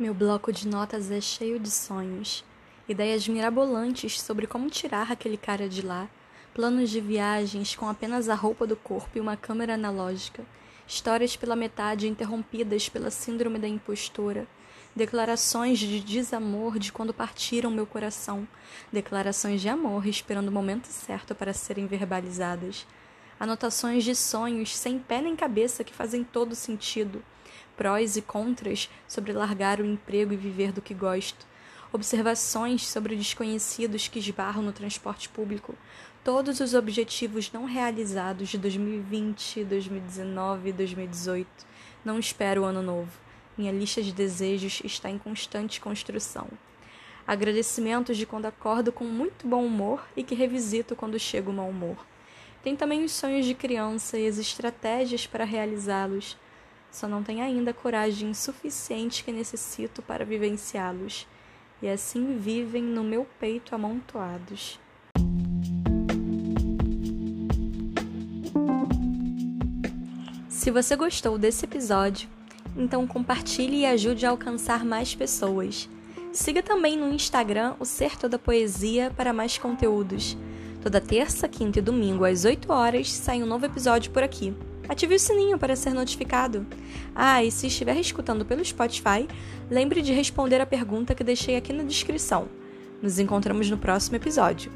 Meu bloco de notas é cheio de sonhos, ideias mirabolantes sobre como tirar aquele cara de lá, planos de viagens com apenas a roupa do corpo e uma câmera analógica, histórias pela metade interrompidas pela síndrome da impostura, declarações de desamor de quando partiram meu coração, declarações de amor esperando o momento certo para serem verbalizadas, anotações de sonhos sem pé nem cabeça que fazem todo sentido prós e contras sobre largar o emprego e viver do que gosto, observações sobre desconhecidos que esbarram no transporte público, todos os objetivos não realizados de 2020, 2019 e 2018. Não espero o ano novo. Minha lista de desejos está em constante construção. Agradecimentos de quando acordo com muito bom humor e que revisito quando chego mau humor. Tem também os sonhos de criança e as estratégias para realizá-los só não tenho ainda a coragem suficiente que necessito para vivenciá-los, e assim vivem no meu peito amontoados. Se você gostou desse episódio, então compartilhe e ajude a alcançar mais pessoas. Siga também no Instagram o Ser Toda Poesia para mais conteúdos. Toda terça, quinta e domingo às 8 horas sai um novo episódio por aqui. Ative o sininho para ser notificado. Ah, e se estiver escutando pelo Spotify, lembre de responder a pergunta que deixei aqui na descrição. Nos encontramos no próximo episódio.